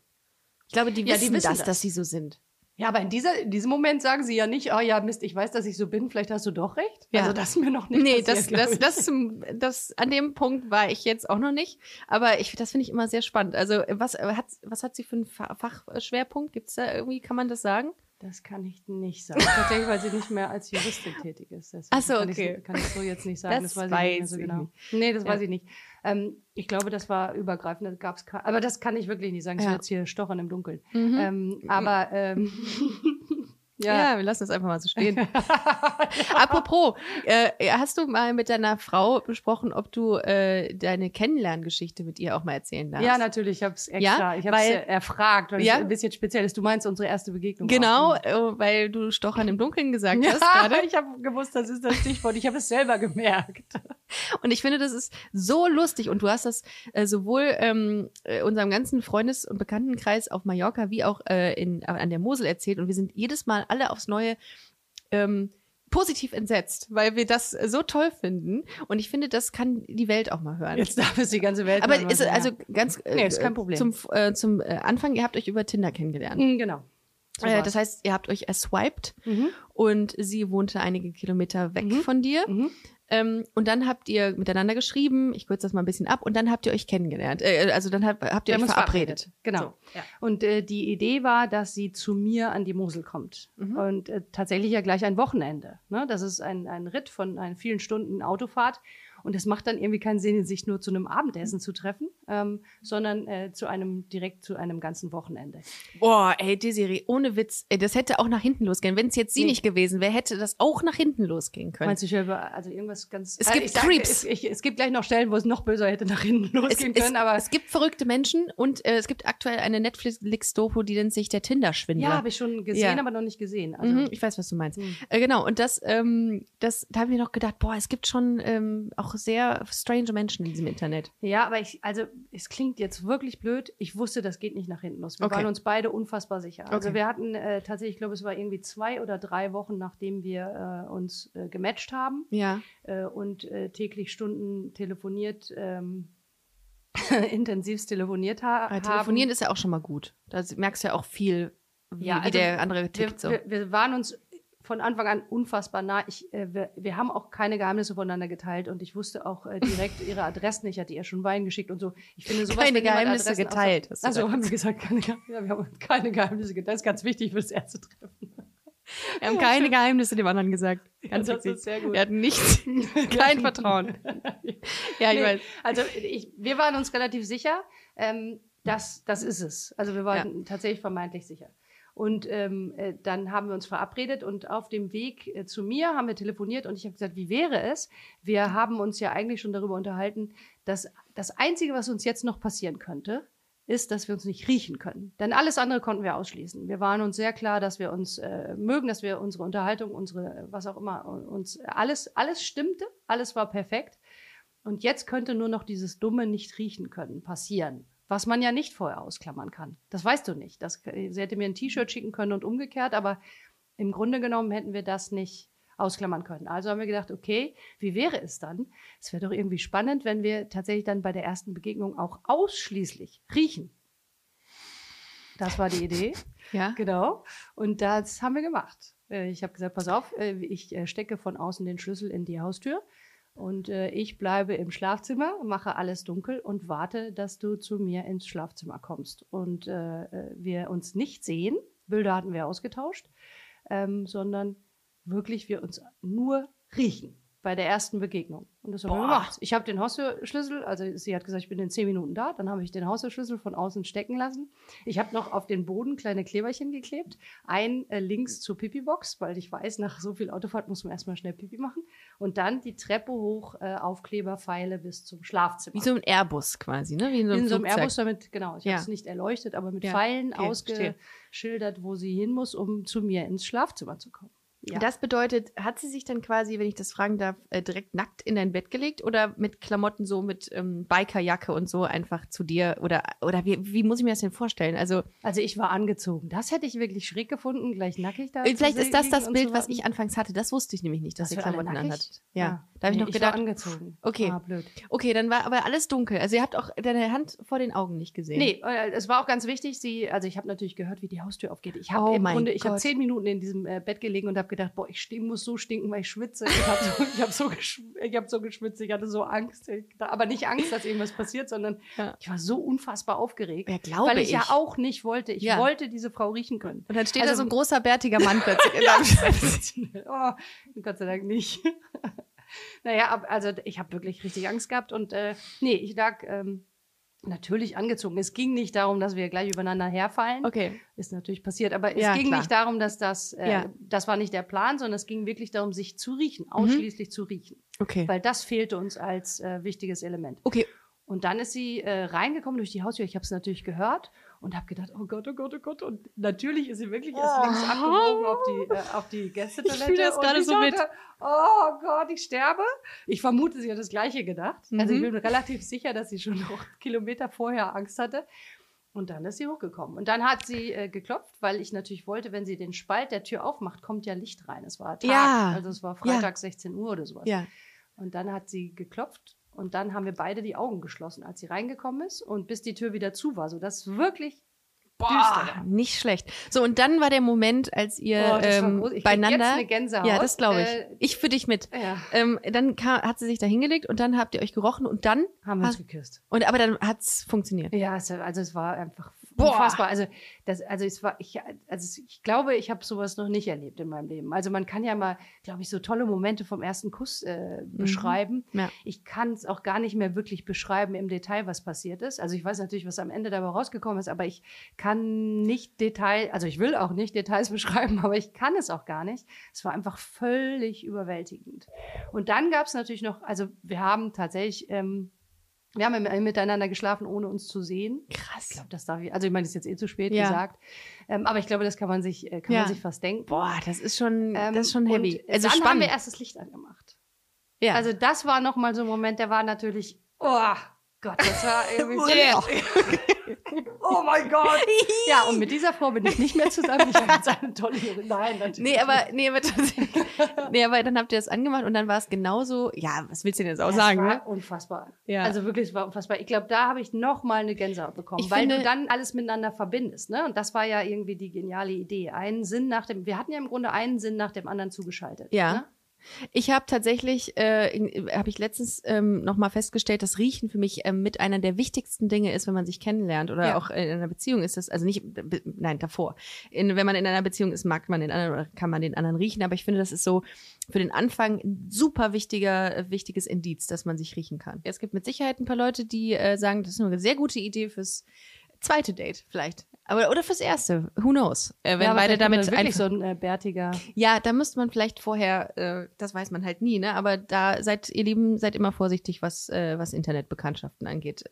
Ich glaube, die Ja, die wissen, wissen das, das. dass sie so sind. Ja, aber in, dieser, in diesem Moment sagen sie ja nicht, oh ja, Mist, ich weiß, dass ich so bin, vielleicht hast du doch recht. Ja. Also das ist mir noch nicht Nee, passiert, das, glaub das, ich. das, zum, das, an dem Punkt war ich jetzt auch noch nicht. Aber ich, das finde ich immer sehr spannend. Also, was äh, hat, was hat sie für einen Fa- Fachschwerpunkt? Gibt es da irgendwie, kann man das sagen? Das kann ich nicht sagen. Tatsächlich, weil sie nicht mehr als Juristin tätig ist. Deswegen Ach so, kann okay. Ich, so- kann ich so jetzt nicht sagen. Das Das, weiß, ich nicht mehr weiß so ich genau. nicht. Nee, das Ja. weiß ich nicht. Ähm, ich glaube, das war übergreifend. Das gab's aber das kann ich wirklich nicht sagen. Das Ja. wird jetzt hier stochern im Dunkeln. Mhm. Ähm, aber ähm, <laughs> Ja. wir lassen das einfach mal so stehen. <laughs> <laughs> Apropos, äh, hast du mal mit deiner Frau besprochen, ob du äh, deine Kennenlerngeschichte mit ihr auch mal erzählen darfst? Ja, natürlich. Ich habe es extra. Ja, ich habe es erfragt, weil Ja? es ein bisschen speziell ist. Du meinst unsere erste Begegnung. Genau, äh, weil du Stochern im Dunkeln gesagt <laughs> Ja, hast gerade. ich habe gewusst, das ist das Stichwort. Ich habe es selber gemerkt. Und ich finde, das ist so lustig. Und du hast das äh, sowohl ähm, äh, unserem ganzen Freundes- und Bekanntenkreis auf Mallorca wie auch äh, in, äh, an der Mosel erzählt. Und wir sind jedes Mal alle aufs Neue ähm, positiv entsetzt, weil wir das äh, so toll finden. Und ich finde, das kann die Welt auch mal hören. Jetzt darf es die ganze Welt. Aber hören, ist, was- also ja. ganz äh, Nee, ist kein Problem. Zum, äh, zum äh, Anfang, ihr habt euch über Tinder kennengelernt. Mm, Genau. So Äh, das heißt, ihr habt euch erswiped Mhm. und sie wohnte einige Kilometer weg Mhm. von dir. Mhm. Ähm, und dann habt ihr miteinander geschrieben, ich kürze das mal ein bisschen ab, und dann habt ihr euch kennengelernt. Äh, also dann habt, habt ihr Wir euch uns verabredet. Genau. So, ja. Und äh, die Idee war, dass sie zu mir an die Mosel kommt. Mhm. Und äh, tatsächlich ja gleich ein Wochenende. Ne? Das ist ein, ein Ritt von ein, vielen Stunden Autofahrt. Und es macht dann irgendwie keinen Sinn, sich nur zu einem Abendessen zu treffen, ähm, sondern äh, zu einem direkt zu einem ganzen Wochenende. Boah, ey, Desiree, ohne Witz, ey, das hätte auch nach hinten losgehen. Wenn es jetzt sie Nee. nicht gewesen wäre, hätte das auch nach hinten losgehen können. Meinst du, ich über, also irgendwas ganz. Es äh, gibt ich sag, Creeps. Es, ich, es gibt gleich noch Stellen, wo es noch böser hätte nach hinten es, losgehen es, können, aber. es gibt verrückte Menschen und äh, es gibt aktuell eine Netflix-Doku, die nennt sich der Tinder-Schwindler. ja, habe ich schon gesehen, Ja. aber noch nicht gesehen. Also, Mhm, ich weiß, was du meinst. Hm. Äh, genau, und das, ähm, das, da haben wir noch gedacht, boah, es gibt schon ähm, auch sehr strange Menschen in diesem Internet. Ja, aber ich, also es klingt jetzt wirklich blöd. Ich wusste, das geht nicht nach hinten los. Wir Okay. waren uns beide unfassbar sicher. Also Okay. wir hatten äh, tatsächlich, ich glaube, es war irgendwie zwei oder drei Wochen, nachdem wir äh, uns äh, gematcht haben Ja. äh, und äh, täglich Stunden telefoniert, ähm, <laughs> intensivst telefoniert ha haben. telefonieren ist ja auch schon mal gut. Da merkst du ja auch viel, wie, Ja, also der andere wir, tickt so. wir, wir waren uns von Anfang an unfassbar nah. Ich, äh, wir, wir haben auch keine Geheimnisse voneinander geteilt und ich wusste auch äh, direkt ihre Adressen. Ich hatte ihr schon Wein geschickt und so. Ich finde sowas, Keine Geheimnisse Adressen geteilt, du Also haben wir gesagt, keine, ja, wir haben keine Geheimnisse geteilt. Das ist ganz wichtig fürs erste Treffen. Wir haben keine Geheimnisse dem anderen gesagt. Ganz das ist sehr gut. Wir hatten nichts, <laughs> kein Vertrauen. Ja, ich Nee, weiß. Also ich, wir waren uns relativ sicher, ähm, dass das ist es. Also wir waren tatsächlich vermeintlich sicher. Und ähm, äh, dann haben wir uns verabredet und auf dem Weg äh, zu mir haben wir telefoniert und ich habe gesagt, wie wäre es? Wir haben uns ja eigentlich schon darüber unterhalten, dass das Einzige, was uns jetzt noch passieren könnte, ist, dass wir uns nicht riechen können. Denn alles andere konnten wir ausschließen. Wir waren uns sehr klar, dass wir uns äh, mögen, dass wir unsere Unterhaltung, unsere, was auch immer, uns alles, alles stimmte, alles war perfekt. Und jetzt könnte nur noch dieses dumme nicht riechen können passieren. Was man ja nicht vorher ausklammern kann. Das weißt du nicht. Das, sie hätte mir ein T-Shirt schicken können und umgekehrt, aber im Grunde genommen hätten wir das nicht ausklammern können. Also haben wir gedacht, okay, wie wäre es dann? Es wäre doch irgendwie spannend, wenn wir tatsächlich dann bei der ersten Begegnung auch ausschließlich riechen. Das war die Idee. <laughs> Ja. Genau. Und das haben wir gemacht. Äh, Ich habe gesagt, pass auf, äh, ich äh, stecke von außen den Schlüssel in die Haustür und äh, ich bleibe im Schlafzimmer, mache alles dunkel und warte, dass du zu mir ins Schlafzimmer kommst. Und äh, wir uns nicht sehen, Bilder hatten wir ausgetauscht, ähm, sondern wirklich wir uns nur riechen bei der ersten Begegnung. Und das haben wir gemacht. Ich habe den Haustürschlüssel, also sie hat gesagt, ich bin in zehn Minuten da. Dann habe ich den Haustürschlüssel von außen stecken lassen. Ich habe noch auf den Boden kleine Kleberchen geklebt. Ein äh, links zur Pipi-Box, weil ich weiß, nach so viel Autofahrt muss man erstmal schnell Pipi machen. Und dann die Treppe hoch, äh, Aufkleberpfeile bis zum Schlafzimmer. Wie so ein Airbus quasi, ne? Wie in so einem, in so einem. Airbus damit, genau, ich Ja. habe es nicht erleuchtet, aber mit Ja, Pfeilen okay, ausgeschildert, wo sie hin muss, um zu mir ins Schlafzimmer zu kommen. Ja. Das bedeutet, hat sie sich dann quasi, wenn ich das fragen darf, äh, direkt nackt in dein Bett gelegt oder mit Klamotten so mit ähm, Bikerjacke und so einfach zu dir oder oder wie, wie muss ich mir das denn vorstellen? Also Also ich war angezogen. Das hätte ich wirklich schräg gefunden, gleich nackig da. äh, vielleicht ist das das Bild, was ich anfangs hatte. Das wusste ich nämlich nicht, dass sie Klamotten anhat. Ja, da habe ich Nee, noch Ich war gedacht. angezogen. Okay. Ah, blöd. Okay, dann war aber alles dunkel. Also ihr habt auch deine Hand vor den Augen nicht gesehen. Nee, äh, es war auch ganz wichtig, sie, also ich habe natürlich gehört, wie die Haustür aufgeht. Ich habe Oh im Grunde, ich habe zehn Minuten in diesem äh, Bett gelegen und habe gedacht, boah, ich muss so stinken, weil ich schwitze. Ich habe so, ich hab so, ich hab so geschwitzt, ich hatte so Angst. Aber nicht Angst, dass irgendwas passiert, sondern Ja. ich war so unfassbar aufgeregt. Ja, glaube weil ich, ja ich. auch nicht wollte. Ich Ja. wollte diese Frau riechen können. Und dann steht Also- da so ein großer bärtiger Mann <laughs> plötzlich in deinem oh, Gott sei Dank nicht. <laughs> naja, also ich habe wirklich richtig Angst gehabt und äh, nee, ich lag ähm, natürlich angezogen. Es ging nicht darum, dass wir gleich übereinander herfallen. Okay. Ist natürlich passiert, aber es Ja, ging klar. nicht darum, dass das, äh, Ja. das war nicht der Plan, sondern es ging wirklich darum, sich zu riechen, ausschließlich zu riechen. Okay. Weil das fehlte uns als äh, wichtiges Element. Okay. Und dann ist sie äh, reingekommen durch die Haustür. Ich habe es natürlich gehört und habe gedacht, oh Gott, oh Gott, oh Gott. Und natürlich ist sie wirklich erst links abgebogen auf die, äh, auf die Gästetoilette. Ich fühl das Und gerade so mit. dachte, Oh Gott, ich sterbe. Ich vermute, sie hat das Gleiche gedacht. Also ich Mhm. bin relativ sicher, dass sie schon <laughs> noch Kilometer vorher Angst hatte. Und dann ist sie hochgekommen. Und dann hat sie äh, geklopft, weil ich natürlich wollte, wenn sie den Spalt der Tür aufmacht, kommt ja Licht rein. Es war Tag, Ja. also es war Freitag 16 Uhr oder sowas. Ja. Und dann hat sie geklopft und dann haben wir beide die Augen geschlossen, als sie reingekommen ist und bis die Tür wieder zu war, sodass es wirklich düster Boah, war. nicht schlecht. So, und dann war der Moment, als ihr Oh, das ähm, beieinander. jetzt eine Gänsehaut. Ja, das glaube ich. Äh, ich für dich mit. Ja, Ähm, dann kam, hat sie sich da hingelegt und dann habt ihr euch gerochen und dann haben wir uns geküsst. und aber dann hat's funktioniert. Ja, es, also es war einfach Boah. unfassbar. Also das, also es war, ich, also ich glaube, ich habe sowas noch nicht erlebt in meinem Leben. Also man kann ja mal, glaube ich, so tolle Momente vom ersten Kuss äh, beschreiben. Ja. Ich kann es auch gar nicht mehr wirklich beschreiben im Detail, was passiert ist. Also ich weiß natürlich, was am Ende dabei rausgekommen ist, aber ich kann nicht Detail, also ich will auch nicht Details <laughs> beschreiben, aber ich kann es auch gar nicht. Es war einfach völlig überwältigend. Und dann gab es natürlich noch, also wir haben tatsächlich, ähm, wir haben im- miteinander geschlafen, ohne uns zu sehen. Ich Krass. glaube, das darf ich, also ich meine, das ist jetzt eh zu spät Ja. gesagt. Ähm, aber ich glaube, das kann man sich, äh, kann Ja. man sich fast denken. Boah, das ist schon, Ähm, das ist schon heavy. Und Also dann haben spannend. wir erst das Licht angemacht. ja. Also das war nochmal so ein Moment, der war natürlich, oh, Gott, das war <laughs> irgendwie so. <laughs> oh mein Gott. <laughs> Ja, und mit dieser Frau bin ich nicht mehr zusammen. Ich habe jetzt eine tolle Nein, natürlich. Nee, aber, nee, aber, nee, aber dann habt ihr das angemacht und dann war es genauso, ja, was willst du denn jetzt auch Das sagen, war ne? unfassbar. Ja. Also wirklich, es war unfassbar. Ich glaube, da habe ich noch mal eine Gänsehaut bekommen, Ich weil finde- du dann alles miteinander verbindest. Ne? Und das war ja irgendwie die geniale Idee. Einen Sinn nach dem, wir hatten ja im Grunde einen Sinn nach dem anderen zugeschaltet. Ja. Ne? Ich habe tatsächlich, äh, habe ich letztens ähm, nochmal festgestellt, dass Riechen für mich ähm, mit einer der wichtigsten Dinge ist, wenn man sich kennenlernt oder Ja. auch in einer Beziehung ist das, also nicht, nein, davor. In, wenn man in einer Beziehung ist, mag man den anderen oder kann man den anderen riechen, aber ich finde, das ist so für den Anfang ein super wichtiger, wichtiges Indiz, dass man sich riechen kann. Es gibt mit Sicherheit ein paar Leute, die äh, sagen, das ist eine sehr gute Idee fürs zweite Date vielleicht. Aber, oder fürs erste, who knows? Äh, wenn Ja, beide damit wirklich so ein äh, bärtiger. ja, da müsste man vielleicht vorher, äh, das weiß man halt nie, ne? Aber da seid ihr Lieben, seid immer vorsichtig, was, äh, was Internetbekanntschaften angeht.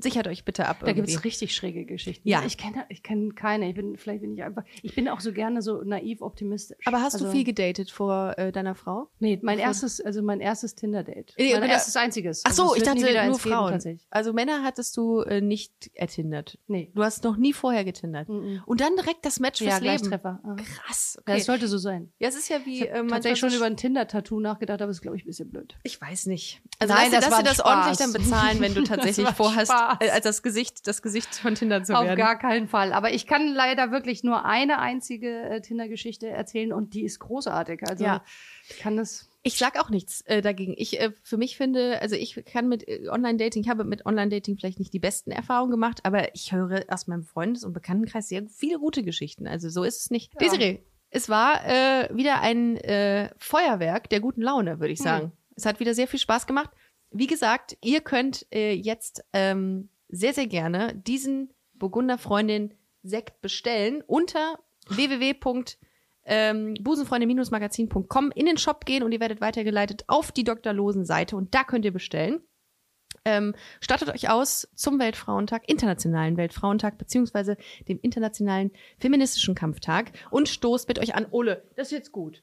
Sichert euch bitte ab. Da gibt es richtig schräge Geschichten. Ja. Ich kenne ich kenn keine. Ich bin, vielleicht bin ich einfach. Ich bin auch so gerne so naiv optimistisch. Aber hast also, du viel gedatet vor äh, deiner Frau? Nee, mein erstes, also mein erstes Tinder-Date. Äh, mein erstes einziges. Ach so, Also ich dachte nur geben, Frauen. tatsächlich. Also Männer hattest du äh, nicht ertindert. Nee. Du hast noch nie vorher getindert. Mhm. Und dann direkt das Match Ja, fürs Leben. Gleichtreffer. Ah. Krass. Ja, Okay. das sollte so sein. Ja, es ist ja wie Ich äh, tatsächlich schon über ein Tinder-Tattoo nachgedacht, aber es ist, glaube ich, ein bisschen blöd. Ich weiß nicht. Also Nein, lass, das lass dir das ordentlich dann bezahlen, wenn du <laughs> tatsächlich vorhast, Spaß. als das Gesicht, das Gesicht von Tinder zu Auf werden. gar keinen Fall. Aber ich kann leider wirklich nur eine einzige äh, Tinder-Geschichte erzählen und die ist großartig. Also Ja. ich kann das. Ich sag auch nichts äh, dagegen. Ich äh, für mich finde, also ich kann mit äh, Online-Dating, ich habe mit Online-Dating vielleicht nicht die besten Erfahrungen gemacht, aber ich höre aus meinem Freundes- und Bekanntenkreis sehr viele gute Geschichten. Also so ist es nicht. Ja. Desiree, es war äh, wieder ein äh, Feuerwerk der guten Laune, würde ich sagen. Es hat wieder sehr viel Spaß gemacht. Wie gesagt, ihr könnt äh, jetzt ähm, sehr, sehr gerne diesen Burgunder Freundin Sekt bestellen unter www ähm, in den Shop gehen und ihr werdet weitergeleitet auf die Dr. Losen Seite und da könnt ihr bestellen. Ähm, startet euch aus zum Weltfrauentag, Internationalen Weltfrauentag, beziehungsweise dem Internationalen Feministischen Kampftag und stoßt mit euch an. Ole, das ist jetzt gut.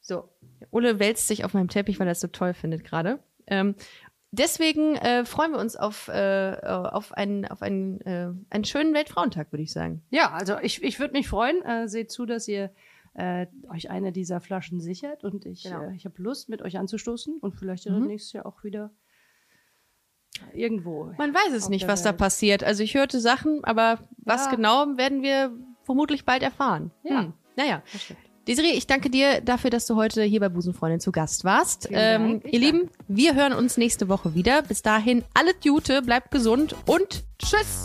So, Ole wälzt sich auf meinem Teppich, weil er es so toll findet gerade. Ähm, deswegen äh, freuen wir uns auf, äh, auf, einen, auf einen, äh, einen schönen Weltfrauentag, würde ich sagen. Ja, also ich, ich würde mich freuen. Äh, seht zu, dass ihr äh, euch eine dieser Flaschen sichert und ich, Genau. äh, ich habe Lust, mit euch anzustoßen und vielleicht Mhm. nächstes Jahr auch wieder irgendwo. Man weiß es nicht, was da Welt. passiert. Also ich hörte Sachen, aber was Ja. genau werden wir vermutlich bald erfahren. Ja. Hm. Naja. Das stimmt. Desiree, ich danke dir dafür, dass du heute hier bei Busenfreundin zu Gast warst. Ähm, ihr danke. Lieben, wir hören uns nächste Woche wieder. Bis dahin, alle Jute, bleibt gesund und tschüss.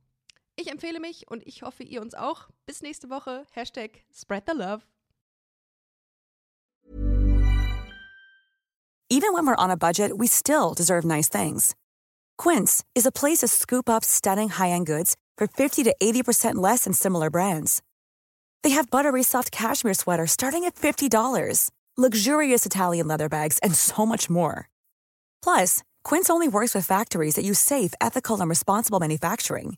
Ich empfehle mich und ich hoffe, ihr uns auch. Bis nächste Woche. Hashtag Spread the Love. Even when we're on a budget, we still deserve nice things. Quince is a place to scoop up stunning high-end goods for 50 to 80% less than similar brands. They have buttery soft cashmere sweaters starting at $50, luxurious Italian leather bags, and so much more. Plus, Quince only works with factories that use safe, ethical, and responsible manufacturing.